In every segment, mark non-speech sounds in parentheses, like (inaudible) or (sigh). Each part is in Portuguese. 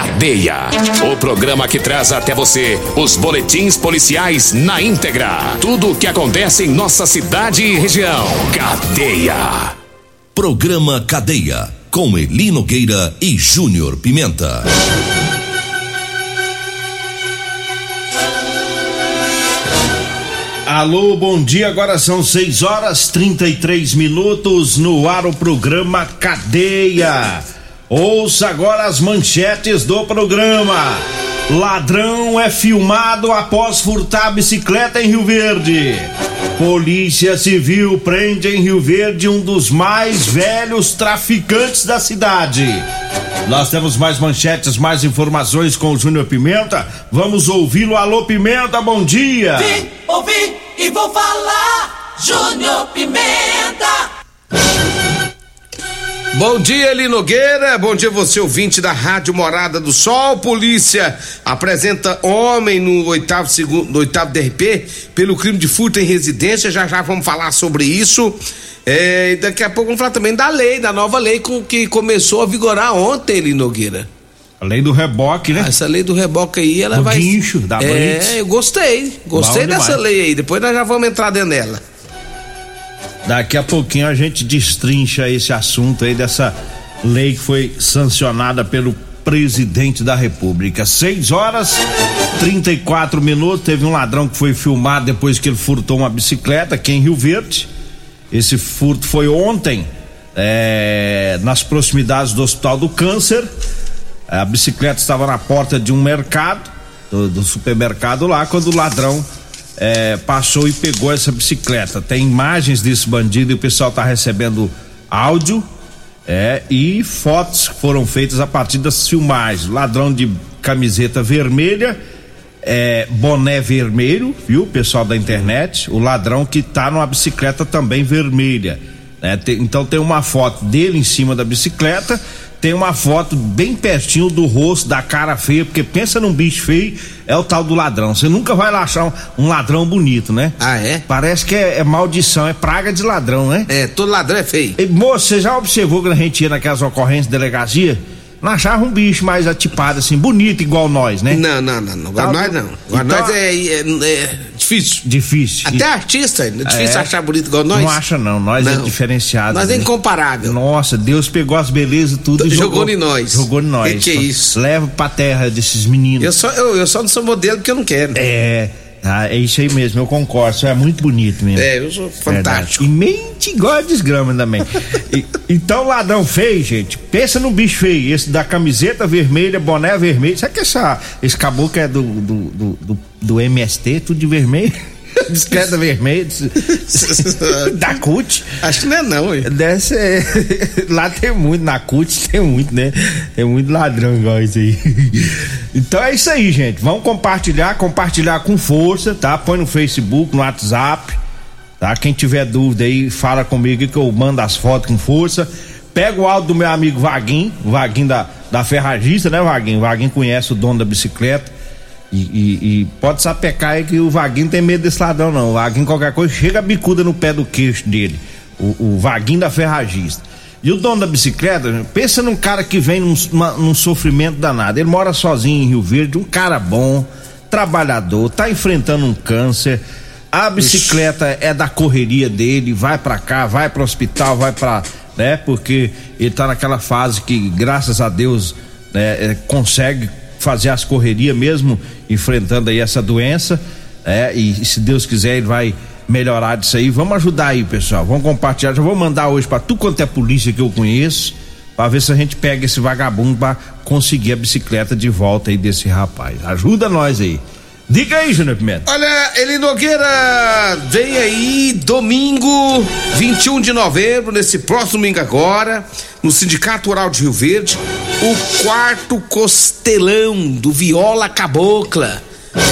Cadeia. O programa que traz até você os boletins policiais na íntegra. Tudo o que acontece em nossa cidade e região. Cadeia. Programa Cadeia. Com Elino Gueira e Júnior Pimenta. Alô, bom dia. Agora são 6 horas 33 minutos no ar o programa Cadeia. Ouça agora as manchetes do programa. Ladrão é filmado após furtar bicicleta em Rio Verde. Polícia Civil prende em Rio Verde um dos mais velhos traficantes da cidade. Nós temos mais manchetes, mais informações com o Júnior Pimenta. Vamos ouvi-lo. Alô, Pimenta, bom dia. Vim, ouvi e vou falar. Júnior Pimenta. Bom dia, Eli Nogueira. Bom dia, você ouvinte da Rádio Morada do Sol. Polícia apresenta homem no oitavo, segundo, no oitavo DRP pelo crime de furto em residência. Já já vamos falar sobre isso. É, e daqui a pouco vamos falar também da lei, da nova lei com, que começou a vigorar ontem, Eli Nogueira. A lei do reboque, né? Essa lei do reboque aí, ela Do vai. guincho, da É, blitz. eu gostei. Gostei Bom dessa demais. lei aí. Depois nós já vamos entrar dentro dela. Daqui a pouquinho a gente destrincha esse assunto aí dessa lei que foi sancionada pelo presidente da República. 6 horas 34 minutos. Teve um ladrão que foi filmado depois que ele furtou uma bicicleta aqui em Rio Verde. Esse furto foi ontem, é, nas proximidades do Hospital do Câncer. A bicicleta estava na porta de um mercado, do, do supermercado lá, quando o ladrão é, passou e pegou essa bicicleta. Tem imagens desse bandido e o pessoal está recebendo áudio é, e fotos foram feitas a partir das filmagens. Ladrão de camiseta vermelha, é, boné vermelho, viu, pessoal da internet? O ladrão que tá numa bicicleta também vermelha. Né? Tem- então tem uma foto dele em cima da bicicleta, tem uma foto bem pertinho do rosto, da cara feia, porque pensa num bicho feio, é o tal do ladrão. Você nunca vai lá achar um, um ladrão bonito, né? Ah, é? Parece que é, é maldição, é praga de ladrão, né? É, todo ladrão é feio. E, moço, você já observou que a gente ia naquelas ocorrências de delegacia? Não achava um bicho mais atipado, assim, bonito igual nós, né? Não, não, não. não. Agora Tá, nós não. Agora então- nós é, é- é difícil. Difícil. Até artista, é difícil É. achar bonito igual nós. Não acha não, nós é Não. diferenciado. Nós é né? incomparável. Nossa, Deus pegou as belezas tudo e Jogou jogou, em nós. Jogou em nós. Que que é isso? Leva pra terra desses meninos. Eu só, eu, eu só não sou modelo porque eu não quero. É, ah, é isso aí mesmo, eu concordo, isso é muito bonito mesmo. É, eu sou fantástico. Verdade. E mente igual a desgrama também. (laughs) E- então, ladrão feio, gente, pensa no bicho feio, esse da camiseta vermelha, boné vermelho. Sabe que essa, esse caboclo é do, do, do, do, do MST, tudo de vermelho? (laughs) Bicicleta vermelha, (laughs) da CUT. Acho que não é não, ué. Deve ser. Lá tem muito, na CUT tem muito, né? Tem muito ladrão igual isso aí. Então é isso aí, gente. Vamos compartilhar, compartilhar com força, tá? Põe no Facebook, no WhatsApp, tá? Quem tiver dúvida aí, fala comigo que eu mando as fotos com força. Pega o áudio do meu amigo Vaguinho, o Vaguinho da, da Ferragista, né, Vaguinho? Vaguinho conhece o dono da bicicleta. E, e- e pode sapecar aí que o Vaguinho tem medo desse ladrão, não. O Vaguinho, qualquer coisa, chega a bicuda no pé do queixo dele. O, o Vaguinho da Ferragista. E o dono da bicicleta, pensa num cara que vem num, uma- num sofrimento danado. Ele mora sozinho em Rio Verde, um cara bom, trabalhador, tá enfrentando um câncer. A bicicleta é da correria dele, vai pra cá, vai pro hospital, vai pra. né? Porque ele tá naquela fase que, graças a Deus, né, é, consegue fazer as correrias mesmo enfrentando aí essa doença, é, e, e se Deus quiser ele vai melhorar disso aí. Vamos ajudar aí, pessoal. Vamos compartilhar. Já vou mandar hoje pra tu quanto é polícia que eu conheço, para ver se a gente pega esse vagabundo para conseguir a bicicleta de volta aí desse rapaz. Ajuda nós aí. Diga aí, Júnior Pimenta. Olha, Eli Nogueira, vem aí domingo, 21 de novembro, nesse próximo domingo agora, no Sindicato Rural de Rio Verde, o quarto costelão do Viola Cabocla.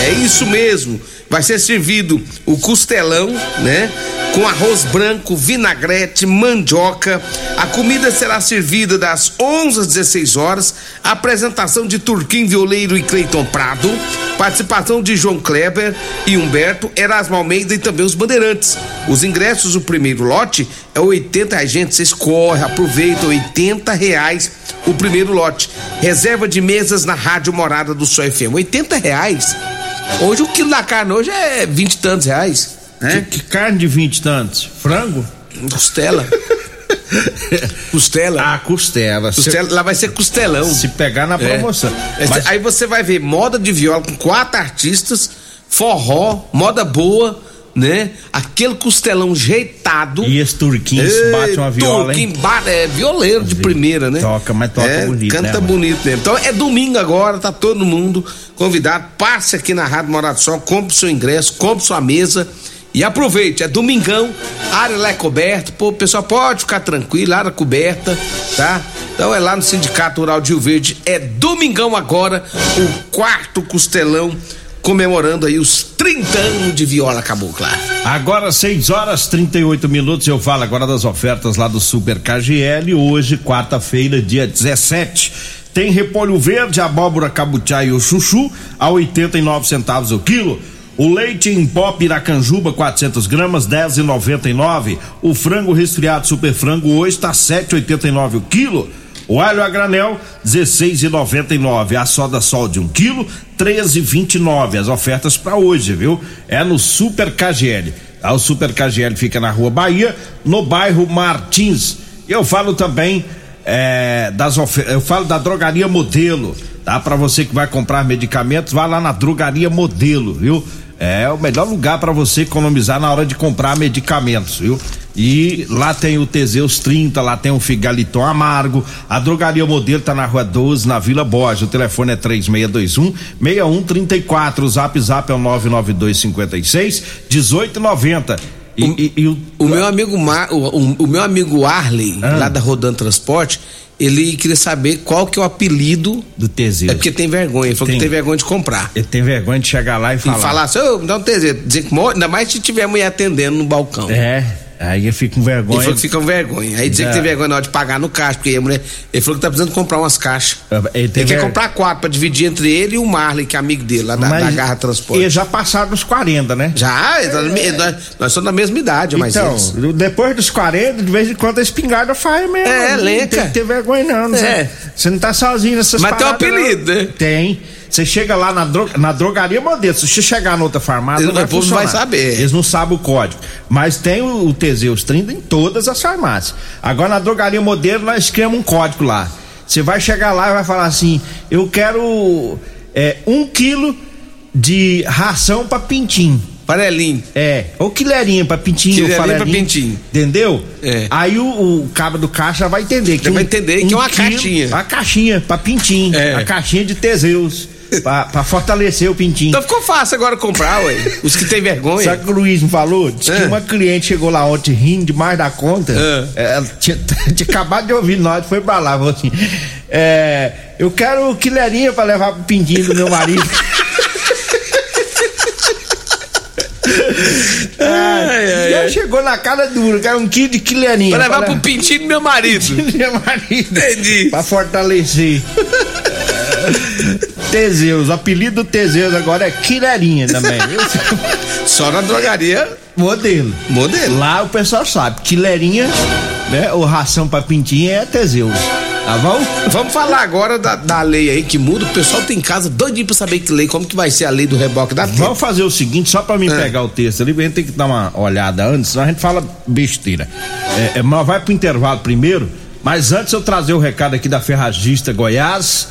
É isso mesmo. Vai ser servido o costelão, né? Com arroz branco, vinagrete, mandioca. A comida será servida das 11 às 16 horas. Apresentação de Turquim Violeiro e Cleiton Prado. Participação de João Kleber e Humberto, Erasmo Almeida e também os bandeirantes. Os ingressos, o primeiro lote é 80 reais. Gente, vocês correm, aproveitam, 80 reais o primeiro lote. Reserva de mesas na Rádio Morada do Sol FM. 80 reais. Hoje o quilo da carne hoje é 20 e tantos reais. Né? Que, que carne de 20 e tantos? Frango? Costela. (laughs) costela. Ah, costela. Costela, lá vai ser costelão. Se pegar na promoção. É. Mas- Aí você vai ver moda de viola com quatro artistas, forró, moda boa, né? Aquele costelão jeitado. E esse turquinho bate uma viola, hein? Turquinho bate- é violeiro de primeira, né? Toca, mas toca É, bonito, Canta né, bonito mesmo. Então é domingo agora, tá todo mundo convidado. Passe aqui na Rádio Morado Sol, compre seu ingresso, compre sua mesa. E aproveite, é domingão, a área lá é coberta, pô, o pessoal pode ficar tranquilo, área coberta, tá? Então é lá no Sindicato Rural de Rio Verde, é domingão agora, o quarto costelão, comemorando aí os 30 anos de viola cabocla. Agora 6 horas 38 minutos, eu falo agora das ofertas lá do Super KGL. Hoje, quarta-feira, dia 17. Tem repolho verde, abóbora cabutiá e o chuchu a 89 centavos o quilo. O leite em pó Piracanjuba 400 gramas 10,99. O frango resfriado super frango hoje está 7,89 o quilo. O alho a granel, 16,99. A soda sol de 1 quilo, 13,29. As ofertas para hoje, viu? É no Super KGL. Tá? O Super KGL fica na Rua Bahia, no bairro Martins. Eu falo também é, das ofertas. Eu falo da drogaria modelo. Tá? Para você que vai comprar medicamentos, vá lá na drogaria modelo, viu? É o melhor lugar para você economizar na hora de comprar medicamentos, viu? E lá tem o Teseus 30, lá tem o Figaliton Amargo. A drogaria modelo tá na rua 12, na Vila Borges. O telefone é 3621 6134. O zap zap é o 99256 1890. E, e- e o, O meu amigo Mar, o, o- o meu amigo Arley, Ah. lá da Rodan Transporte, ele queria saber qual que é o apelido. do Teseus. É porque tem vergonha, ele falou Tem. que tem vergonha de comprar. Ele tem vergonha de chegar lá e E falar. falar assim, ô, me dá um Teseus, dizer que mo- ainda mais se tiver mulher atendendo no balcão. É, aí ele fica com Ele vergonha. falou que fica com vergonha. Aí dizer É. que tem vergonha na hora de pagar no caixa, porque a mulher. Ele falou que tá precisando comprar umas caixas. Ele Ele, tem quer ver- comprar quatro pra dividir entre ele e o Marley, que é amigo dele, lá da, Mas da Garra Transporte. Eles já passaram dos 40, né? Já, ele me- nós, nós somos da mesma idade, mas então, eles. depois dos 40, de vez em quando a espingarda faz mesmo. É, Não lenca. Tem que ter vergonha, não. não É. Você, você não tá sozinho nessas Mas tem um apelido, não. né? Tem. Você chega lá na, dro- na drogaria modelo, se você chegar na outra farmácia, Ele- não vai o povo funcionar. vai saber. Eles não sabem o código. Mas tem o, o Teseus 30 em todas as farmácias. Agora na drogaria modelo, nós criamos um código lá. Você vai chegar lá e vai falar assim: eu quero é, um quilo de ração pra pintinho. Farelinho. É, ou quileirinha pra pintinho, Quileirinha farelinho, pra pintinho. Entendeu? É. Aí o, o cabo do caixa vai entender que Já vai entender que é uma caixinha. Uma caixinha pra pintinho. É. A caixinha de Teseus. Pra, pra fortalecer o pintinho. Então ficou fácil agora comprar, ué. Os que tem vergonha. Sabe o que o Luiz me falou? Diz que É. uma cliente chegou lá ontem rindo demais da conta. É. Ela tinha, (laughs) tinha acabado de ouvir nós, foi pra lá, falou assim: é, Eu quero quileirinha pra levar pro pintinho do meu marido. (laughs) Ai, ai, Já ai. chegou na cara dura, quero um quilo de quileirinha. Pra levar pra pro pintinho do meu marido. do meu marido. Entendi. Pra fortalecer. (laughs) Teseus, o apelido do Teseus agora é Quileirinha também? (laughs) Só na drogaria, Modelo. modelo. Lá o pessoal sabe, Quileirinha, né? Ou ração pra pintinha é Teseus. Tá bom? Vamos falar agora da, da lei aí que muda. O pessoal tem em casa doidinho pra saber que lei, como que vai ser a lei do reboque da tempo. Vamos fazer o seguinte, só pra mim É. pegar o texto ali, a gente tem que dar uma olhada antes, senão a gente fala besteira. É, é, mas vai pro intervalo primeiro, mas antes eu trazer o recado aqui da Ferragista Goiás,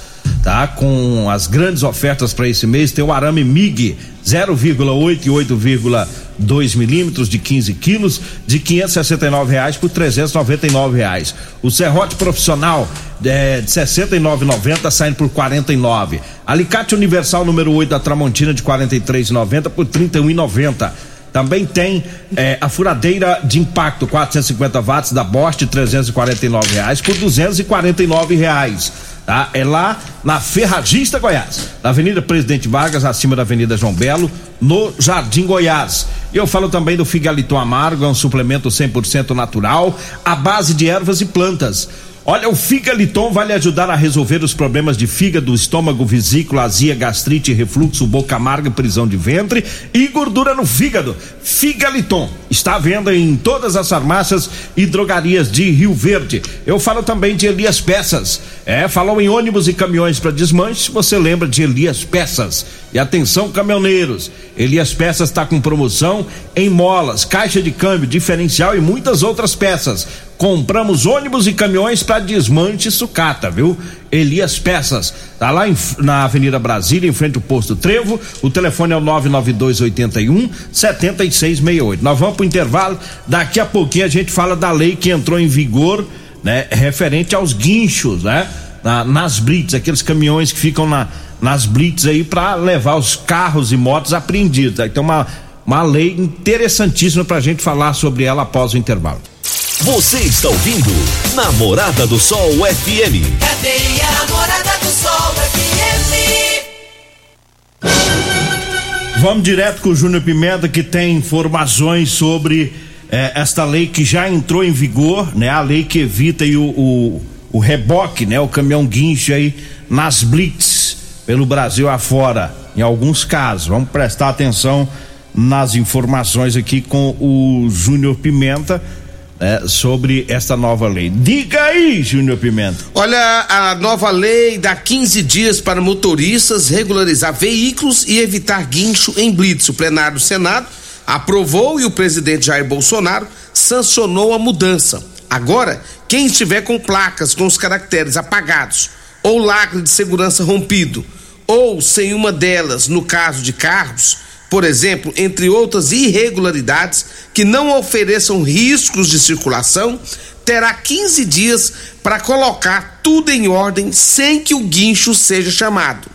tá? Com as grandes ofertas para esse mês, tem o arame MIG 0,8 e 8,2 milímetros de 15 quilos de 569 reais por 399 reais. O serrote profissional é, de 69,90 saindo por 49. Alicate universal número 8 da Tramontina de 43,90 por 31,90. Também tem é, a furadeira de impacto 450 watts da Bosch 349 reais por 249 reais tá? É lá na Ferragista Goiás, na Avenida Presidente Vargas, acima da Avenida João Belo, no Jardim Goiás. Eu falo também do Figaliton Amargo, é um suplemento 100% natural, à base de ervas e plantas Olha, o Figaliton vai lhe ajudar a resolver os problemas de fígado, estômago, vesícula, azia, gastrite, refluxo, boca amarga, prisão de ventre e gordura no fígado. Figaliton está à venda em todas as farmácias e drogarias de Rio Verde. Eu falo também de Elias Peças. É, falou em ônibus e caminhões para desmanche, você lembra de Elias Peças. E atenção, caminhoneiros, Elias Peças está com promoção em molas, caixa de câmbio, diferencial e muitas outras peças. Compramos ônibus e caminhões para desmanche e sucata, viu? Elias Peças, tá lá em, na Avenida Brasília, em frente ao posto Trevo. O telefone é o 99281 7668. Nós vamos pro intervalo. Daqui a pouquinho a gente fala da lei que entrou em vigor, né, referente aos guinchos, né? Na, nas blitz, aqueles caminhões que ficam na nas blitz aí para levar os carros e motos apreendidos. Então uma uma lei interessantíssima para a gente falar sobre ela após o intervalo. Você está ouvindo Namorada do Sol FM. Cadê a Namorada do Sol FM? Vamos direto com o Júnior Pimenta que tem informações sobre eh, esta lei que já entrou em vigor, né? A lei que evita o, o, o reboque, né? O caminhão guincho aí nas blitz pelo Brasil afora, em alguns casos. Vamos prestar atenção nas informações aqui com o Júnior Pimenta. É, sobre esta nova lei. Diga aí, Júnior Pimenta. Olha, a nova lei dá 15 dias para motoristas regularizar veículos e evitar guincho em blitz. O plenário do Senado aprovou e o presidente Jair Bolsonaro sancionou a mudança. Agora, quem estiver com placas com os caracteres apagados ou lacre de segurança rompido ou sem uma delas, no caso de carros, por exemplo, entre outras irregularidades que não ofereçam riscos de circulação, terá 15 dias para colocar tudo em ordem sem que o guincho seja chamado.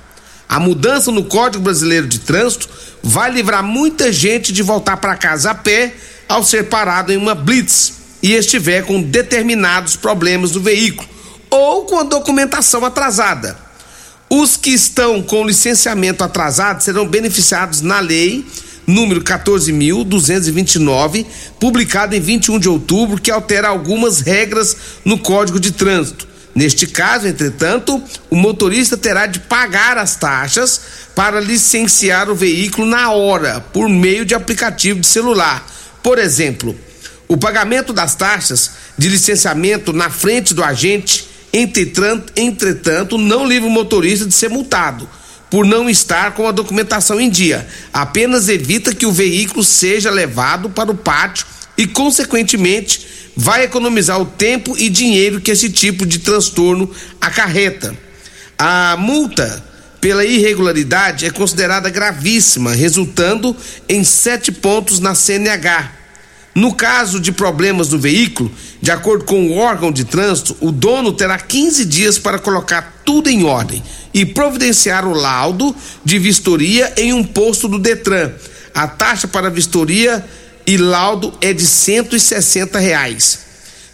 A mudança no Código Brasileiro de Trânsito vai livrar muita gente de voltar para casa a pé ao ser parado em uma blitz e estiver com determinados problemas do veículo ou com a documentação atrasada. Os que estão com licenciamento atrasado serão beneficiados na lei número 14.229, publicada em 21 de outubro, que altera algumas regras no Código de Trânsito. Neste caso, entretanto, o motorista terá de pagar as taxas para licenciar o veículo na hora, por meio de aplicativo de celular. Por exemplo, o pagamento das taxas de licenciamento na frente do agente Entretanto, não livra o motorista de ser multado por não estar com a documentação em dia. Apenas evita que o veículo seja levado para o pátio e, consequentemente, vai economizar o tempo e dinheiro que esse tipo de transtorno acarreta. A multa pela irregularidade é considerada gravíssima, resultando em sete pontos na CNH no caso de problemas no veículo, de acordo com o órgão de trânsito, o dono terá 15 dias para colocar tudo em ordem e providenciar o laudo de vistoria em um posto do Detran. A taxa para vistoria e laudo é de 160 reais.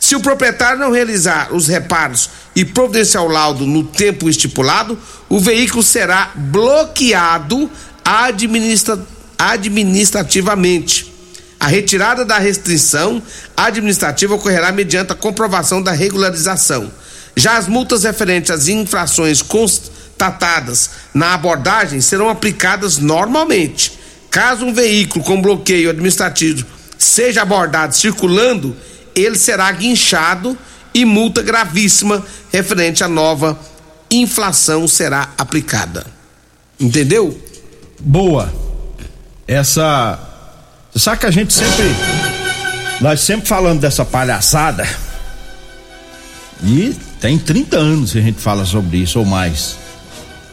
Se o proprietário não realizar os reparos e providenciar o laudo no tempo estipulado, o veículo será bloqueado administra administrativamente. A retirada da restrição administrativa ocorrerá mediante a comprovação da regularização. Já as multas referentes às infrações constatadas na abordagem serão aplicadas normalmente. Caso um veículo com bloqueio administrativo seja abordado circulando, ele será guinchado e multa gravíssima referente à nova inflação será aplicada. Entendeu? Boa. Essa sabe que a gente sempre. Nós sempre falando dessa palhaçada. E tem 30 anos que a gente fala sobre isso ou mais.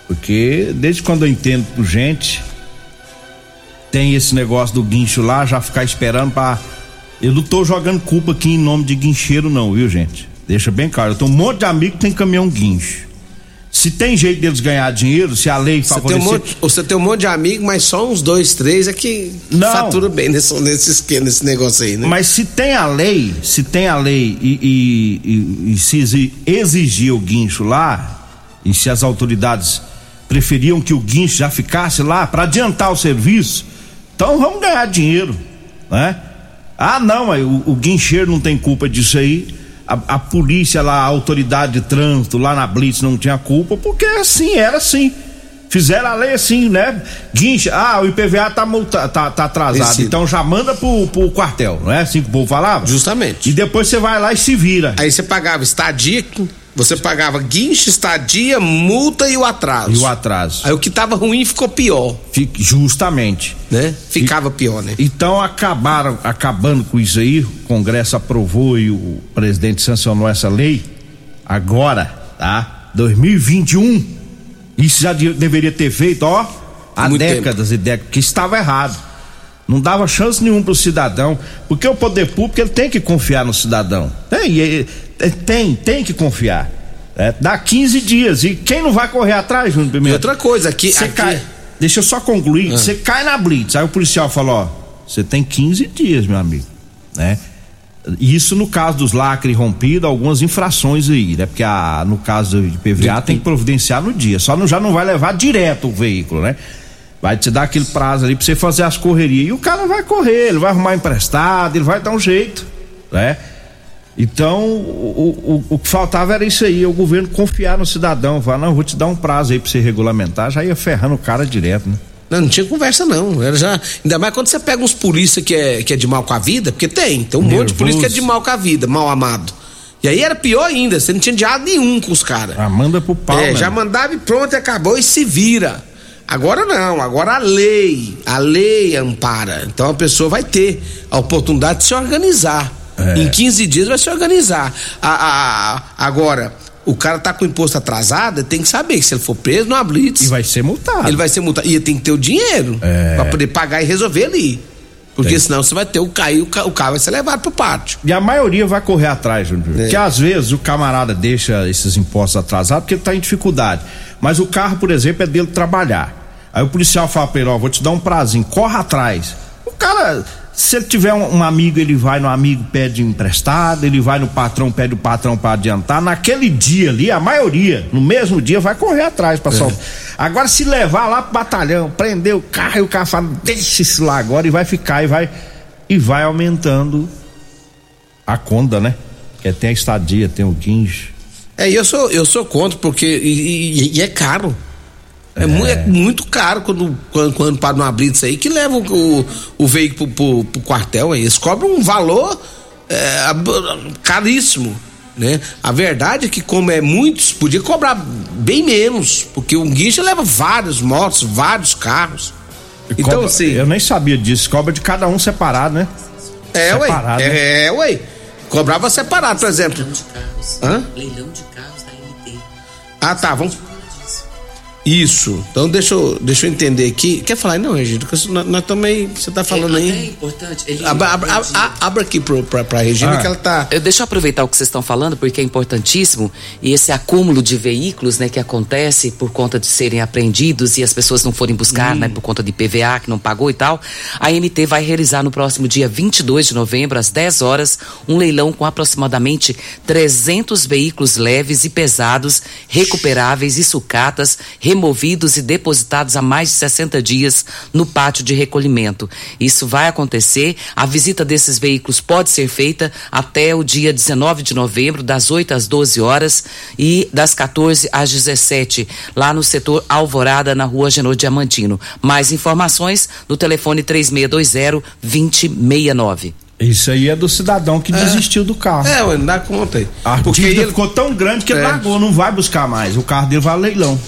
Porque desde quando eu entendo por gente, tem esse negócio do guincho lá, já ficar esperando pra. Eu não tô jogando culpa aqui em nome de guincheiro, não, viu, gente? Deixa bem claro. Eu tenho um monte de amigo que tem caminhão guincho. Se tem jeito deles ganhar dinheiro, se a lei Você tem, um favorecer. monte, você tem um monte de amigo, mas só uns dois, três é que Não. fatura bem nesse, nesse esquema, nesse negócio aí, né? Mas se tem a lei, se tem a lei e, e- e- e se exi- exigir o guincho lá, e se as autoridades preferiam que o guincho já ficasse lá para adiantar o serviço, então vamos ganhar dinheiro, né? Ah, não, o, o guincheiro não tem culpa disso aí. A, a polícia lá, a autoridade de trânsito lá na Blitz não tinha culpa, porque assim, era assim. Fizeram a lei assim, né? Guincha, ah, o IPVA tá, multa, tá, tá atrasado, então já manda pro, pro quartel, não é assim que o povo falava? Justamente. E depois você vai lá e se vira. Aí você pagava estadia, você pagava guincho, estadia, multa e o atraso. E o atraso. Aí o que tava ruim ficou pior, Fique- justamente. né? Ficava pior, né? Então acabaram acabando com isso aí. O Congresso aprovou e o presidente sancionou essa lei. Agora, tá? 2021. Isso já de- deveria ter feito, ó, há Muito décadas e décadas, que estava errado. Não dava chance nenhuma pro cidadão, porque o poder público ele tem que confiar no cidadão. Tem, e- e- tem, tem que confiar. É, dá 15 dias e quem não vai correr atrás, Júnior E Pimenta? outra coisa, aqui. Você aqui cai. Deixa eu só concluir. Ah. Você cai na blitz. Aí o policial fala: ó, você tem 15 dias, meu amigo. Né? Isso no caso dos lacres rompidos, algumas infrações aí, né? Porque a, no caso de PVA tem que providenciar no dia. Só não, já não vai levar direto o veículo, né? Vai te dar aquele prazo ali pra você fazer as correrias. E o cara vai correr, ele vai arrumar emprestado, ele vai dar um jeito, né? Então, o, o, o que faltava era isso aí, o governo confiar no cidadão, falar, não, vou te dar um prazo aí pra você regulamentar, já ia ferrando o cara direto, né? Não, não tinha conversa, não. Era já. Ainda mais quando você pega uns polícia que é, que é de mal com a vida, porque tem, tem um monte de Nervoso. polícia que é de mal com a vida, mal amado. E aí era pior ainda, você não tinha diálogo nenhum com os caras. Ah, manda pro pau, É, né? já mandava e pronto, e acabou e se vira. Agora não, agora a lei, a lei ampara. Então a pessoa vai ter a oportunidade de se organizar. É. Em 15 dias vai se organizar. A, a- a- agora, o cara tá com o imposto atrasado, tem que saber que se ele for preso numa blitz, E vai ser multado. ele vai ser multado. E ele tem que ter o dinheiro É. pra poder pagar e resolver ali. Porque Tem. senão você vai ter o cair, o, ca- o carro vai ser levado pro pátio. E a maioria vai correr atrás, Júnior. É. Porque às vezes o camarada deixa esses impostos atrasados porque ele tá em dificuldade. Mas o carro, por exemplo, é dele trabalhar. Aí o policial fala pra ele, ó, vou te dar um prazinho, corre atrás. O cara, se ele tiver um, um amigo, ele vai no amigo, pede emprestado, ele vai no patrão, pede o patrão pra adiantar. Naquele dia ali, a maioria, no mesmo dia, vai correr atrás pra soltar. Agora, se levar lá pro batalhão, prender o carro e o cara fala, deixa isso lá agora e vai ficar e vai, e vai aumentando a conta, né? Que tem a estadia, tem o guincho. É, e eu sou, eu sou contra, porque. E, e- e é caro. É, mu- é muito caro quando, quando, quando para numa blitz aí que leva o, o, veículo pro, pro, pro quartel aí. Eles cobram um valor é, caríssimo. Né? A verdade é que, como é muitos, podia cobrar bem menos, porque um guincho leva vários motos, vários carros. Então, Cobra- assim. Eu nem sabia disso, cobra de cada um separado, né? É, ué. separado, né? É, ué. Cobrava separado, por exemplo. Leilão de carros. Hã? Leilão de carros da MT. Ah, tá, vamos. Isso. Então deixa eu, deixa eu entender aqui. Quer falar aí, não, Regina? Porque nós, nós também. Você tá falando é, aí. É importante. Ele, Abra, abra, abra- abra aqui pro, pra, pra Regina Ah. que ela tá. Eu, deixa eu aproveitar o que vocês estão falando, porque é importantíssimo. E esse acúmulo de veículos, né, que acontece por conta de serem apreendidos e as pessoas não forem buscar, né, por conta de PVA que não pagou e tal. A MT vai realizar no próximo dia 22 de novembro, às 10 horas, um leilão com aproximadamente 300 veículos leves e pesados, recuperáveis e sucatas, removidos e depositados há mais de 60 dias no pátio de recolhimento. Isso vai acontecer. A visita desses veículos pode ser feita até o dia 19 de novembro, das 8 às 12 horas e das 14 às 17, lá no setor Alvorada, na rua Genor Diamantino. Mais informações no telefone 3620-2069. Isso aí é do cidadão que desistiu do carro. É, ué, não dá conta aí. A Porque dívida ele, ficou tão grande que ele É. largou, não vai buscar mais. O carro dele vai ao leilão.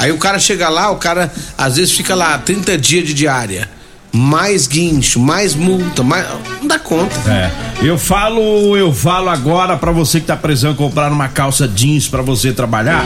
Aí o cara chega lá, o cara às vezes fica lá 30 dias de diária. Mais guincho, mais multa, mais. Não dá conta. É. Eu falo, eu falo agora para você que tá precisando comprar uma calça jeans para você trabalhar.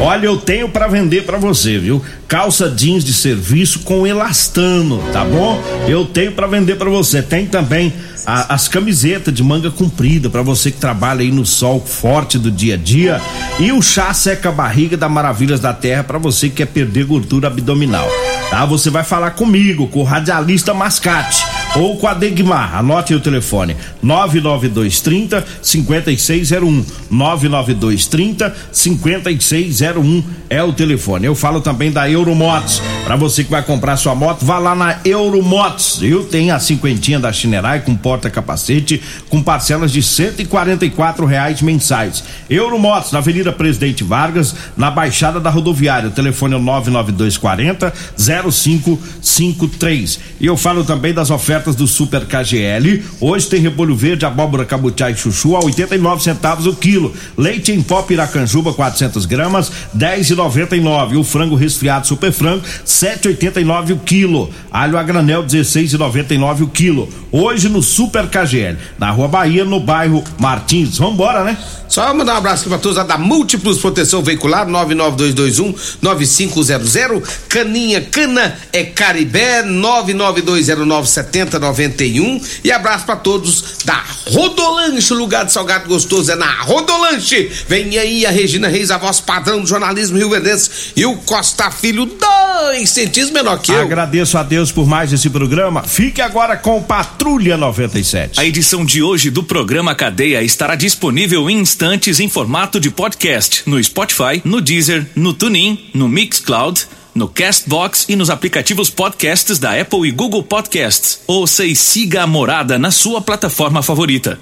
Olha, eu tenho para vender para você, viu? Calça jeans de serviço com elastano, tá bom? Eu tenho para vender para você. Tem também a, as camisetas de manga comprida para você que trabalha aí no sol forte do dia a dia e o chá seca barriga da Maravilhas da Terra para você que quer perder gordura abdominal. Tá? Você vai falar comigo, com o radialista Mascate ou com a Degmar. Anote o telefone: 99230 5601. 99230 5601 é o telefone. Eu falo também da Euromotos. Para você que vai comprar sua moto, vá lá na Euromotos. Eu tenho a cinquentinha da Chinerai com porta-capacete com parcelas de 144 reais mensais. Euromotos, na Avenida Presidente Vargas, na Baixada da Rodoviária. O telefone é 99240 0553. E eu falo também das ofertas do Super KGL. Hoje tem repolho verde, abóbora, cabutiá e chuchu a 89 centavos o quilo. Leite em pó Piracanjuba 400 gramas 10,99. O frango resfriado Super Frango 7,89 o quilo. Alho a granel 16,99 o quilo. Hoje no Super KGL, na Rua Bahia, no bairro Martins. Vambora, né? Só mandar um abraço aqui pra todos da Múltiplos Proteção Veicular 99221 9500 Caninha Cana é Caribé 992097091 e abraço pra todos da Rodolanche, lugar de salgado gostoso é na Rodolanche. Vem aí a Regina Reis, a voz padrão do jornalismo Rio Verdense e o Costa Filho, dois centímetros menor que eu. Agradeço a Deus por mais esse programa. Fique agora com Patrulha 97. A edição de hoje do programa Cadeia estará disponível em instantes em formato de podcast no Spotify, no Deezer, no TuneIn, no Mixcloud, no Castbox e nos aplicativos podcasts da Apple e Google Podcasts. Ouça e siga a Morada na sua plataforma favorita.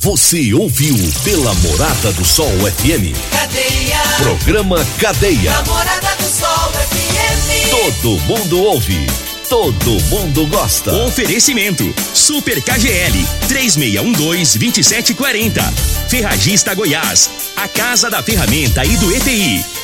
Você ouviu pela Morada do Sol FM. Cadeia. Programa Cadeia. Namorada do Sol FM. Todo mundo ouve. Todo mundo gosta. Oferecimento: Super KGL 3612-2740. Ferragista Goiás. A Casa da Ferramenta e do EPI.